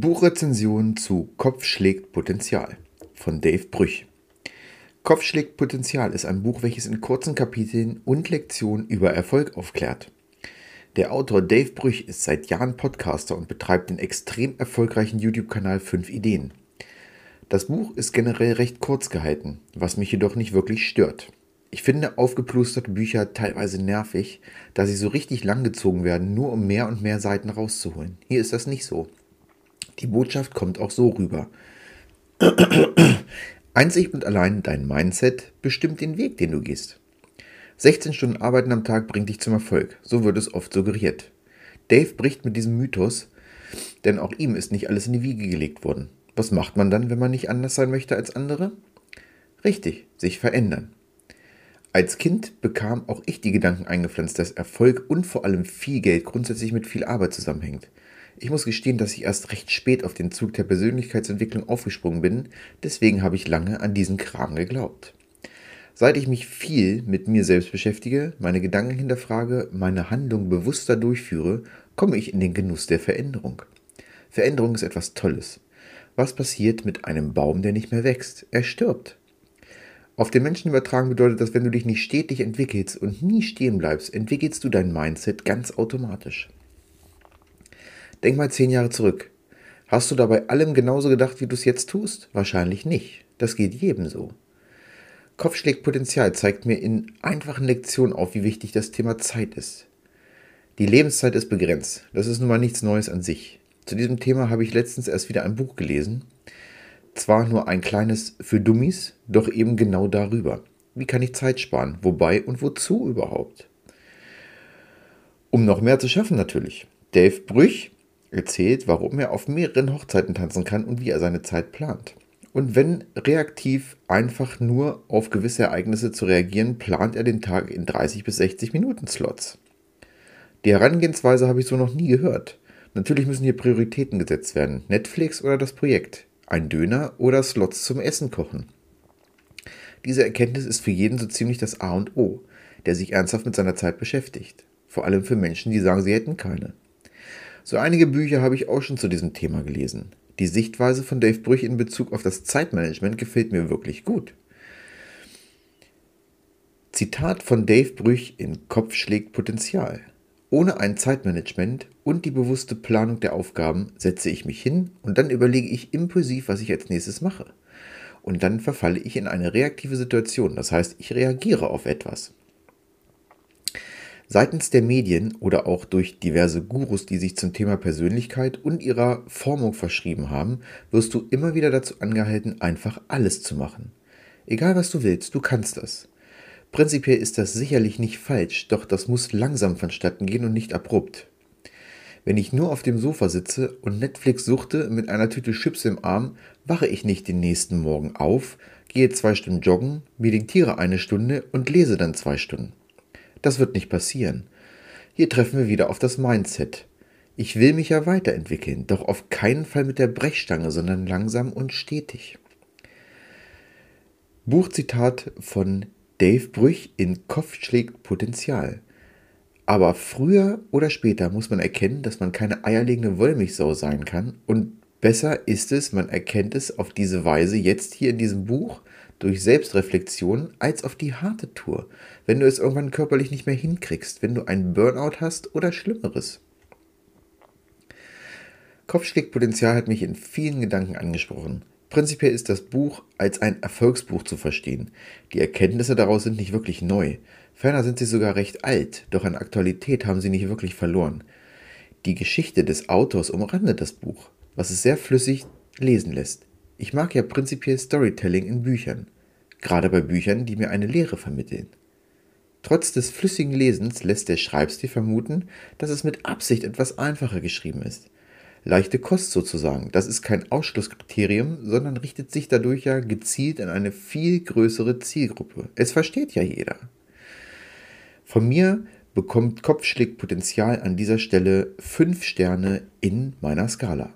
Buchrezension zu Kopf schlägt Potenzial von Dave Brüch. Kopf schlägt Potenzial ist ein Buch, welches in kurzen Kapiteln und Lektionen über Erfolg aufklärt. Der Autor Dave Brüch ist seit Jahren Podcaster und betreibt den extrem erfolgreichen YouTube-Kanal 5 Ideen. Das Buch ist generell recht kurz gehalten, was mich jedoch nicht wirklich stört. Ich finde aufgeplusterte Bücher teilweise nervig, da sie so richtig langgezogen werden, nur um mehr und mehr Seiten rauszuholen. Hier ist das nicht so. Die Botschaft kommt auch so rüber. Einzig und allein dein Mindset bestimmt den Weg, den du gehst. 16 Stunden Arbeiten am Tag bringt dich zum Erfolg, so wird es oft suggeriert. Dave bricht mit diesem Mythos, denn auch ihm ist nicht alles in die Wiege gelegt worden. Was macht man dann, wenn man nicht anders sein möchte als andere? Richtig, sich verändern. Als Kind bekam auch ich die Gedanken eingepflanzt, dass Erfolg und vor allem viel Geld grundsätzlich mit viel Arbeit zusammenhängt. Ich muss gestehen, dass ich erst recht spät auf den Zug der Persönlichkeitsentwicklung aufgesprungen bin, deswegen habe ich lange an diesen Kram geglaubt. Seit ich mich viel mit mir selbst beschäftige, meine Gedanken hinterfrage, meine Handlung bewusster durchführe, komme ich in den Genuss der Veränderung. Veränderung ist etwas Tolles. Was passiert mit einem Baum, der nicht mehr wächst? Er stirbt. Auf den Menschen übertragen bedeutet das, wenn du dich nicht stetig entwickelst und nie stehen bleibst, entwickelst du dein Mindset ganz automatisch. Denk mal zehn Jahre zurück. Hast du dabei allem genauso gedacht, wie du es jetzt tust? Wahrscheinlich nicht. Das geht jedem so. Kopfschlägpotenzial zeigt mir in einfachen Lektionen auf, wie wichtig das Thema Zeit ist. Die Lebenszeit ist begrenzt. Das ist nun mal nichts Neues an sich. Zu diesem Thema habe ich letztens erst wieder ein Buch gelesen. Zwar nur ein kleines für Dummies, doch eben genau darüber. Wie kann ich Zeit sparen? Wobei und wozu überhaupt? Um noch mehr zu schaffen natürlich. Dave Brüch erzählt, warum er auf mehreren Hochzeiten tanzen kann und wie er seine Zeit plant. Und wenn reaktiv einfach nur auf gewisse Ereignisse zu reagieren, plant er den Tag in 30 bis 60 Minuten Slots. Die Herangehensweise habe ich so noch nie gehört. Natürlich müssen hier Prioritäten gesetzt werden. Netflix oder das Projekt. Ein Döner oder Slots zum Essen kochen. Diese Erkenntnis ist für jeden so ziemlich das A und O, der sich ernsthaft mit seiner Zeit beschäftigt. Vor allem für Menschen, die sagen, sie hätten keine. So einige Bücher habe ich auch schon zu diesem Thema gelesen. Die Sichtweise von Dave Brüch in Bezug auf das Zeitmanagement gefällt mir wirklich gut. Zitat von Dave Brüch in Kopf schlägt Potenzial. Ohne ein Zeitmanagement und die bewusste Planung der Aufgaben setze ich mich hin und dann überlege ich impulsiv, was ich als nächstes mache. Und dann verfalle ich in eine reaktive Situation, das heißt, ich reagiere auf etwas. Seitens der Medien oder auch durch diverse Gurus, die sich zum Thema Persönlichkeit und ihrer Formung verschrieben haben, wirst du immer wieder dazu angehalten, einfach alles zu machen. Egal was du willst, du kannst das. Prinzipiell ist das sicherlich nicht falsch, doch das muss langsam vonstatten gehen und nicht abrupt. Wenn ich nur auf dem Sofa sitze und Netflix suchte mit einer Tüte Chips im Arm, wache ich nicht den nächsten Morgen auf, gehe zwei Stunden joggen, meditiere eine Stunde und lese dann zwei Stunden. Das wird nicht passieren. Hier treffen wir wieder auf das Mindset. Ich will mich ja weiterentwickeln, doch auf keinen Fall mit der Brechstange, sondern langsam und stetig. Buchzitat von Dave Brüch in Kopf schlägt Potenzial. Aber früher oder später muss man erkennen, dass man keine eierlegende Wollmilchsau sein kann und besser ist es, man erkennt es auf diese Weise jetzt hier in diesem Buch, durch Selbstreflexion als auf die harte Tour, wenn du es irgendwann körperlich nicht mehr hinkriegst, wenn du einen Burnout hast oder Schlimmeres. Kopfschlägpotenzial hat mich in vielen Gedanken angesprochen. Prinzipiell ist das Buch als ein Erfolgsbuch zu verstehen. Die Erkenntnisse daraus sind nicht wirklich neu. Ferner sind sie sogar recht alt, doch an Aktualität haben sie nicht wirklich verloren. Die Geschichte des Autors umrandet das Buch, was es sehr flüssig lesen lässt. Ich mag ja prinzipiell Storytelling in Büchern, gerade bei Büchern, die mir eine Lehre vermitteln. Trotz des flüssigen Lesens lässt der Schreibstil vermuten, dass es mit Absicht etwas einfacher geschrieben ist. Leichte Kost sozusagen, das ist kein Ausschlusskriterium, sondern richtet sich dadurch ja gezielt an eine viel größere Zielgruppe. Es versteht ja jeder. Von mir bekommt Kopfschlägpotenzial an dieser Stelle 5 Sterne in meiner Skala.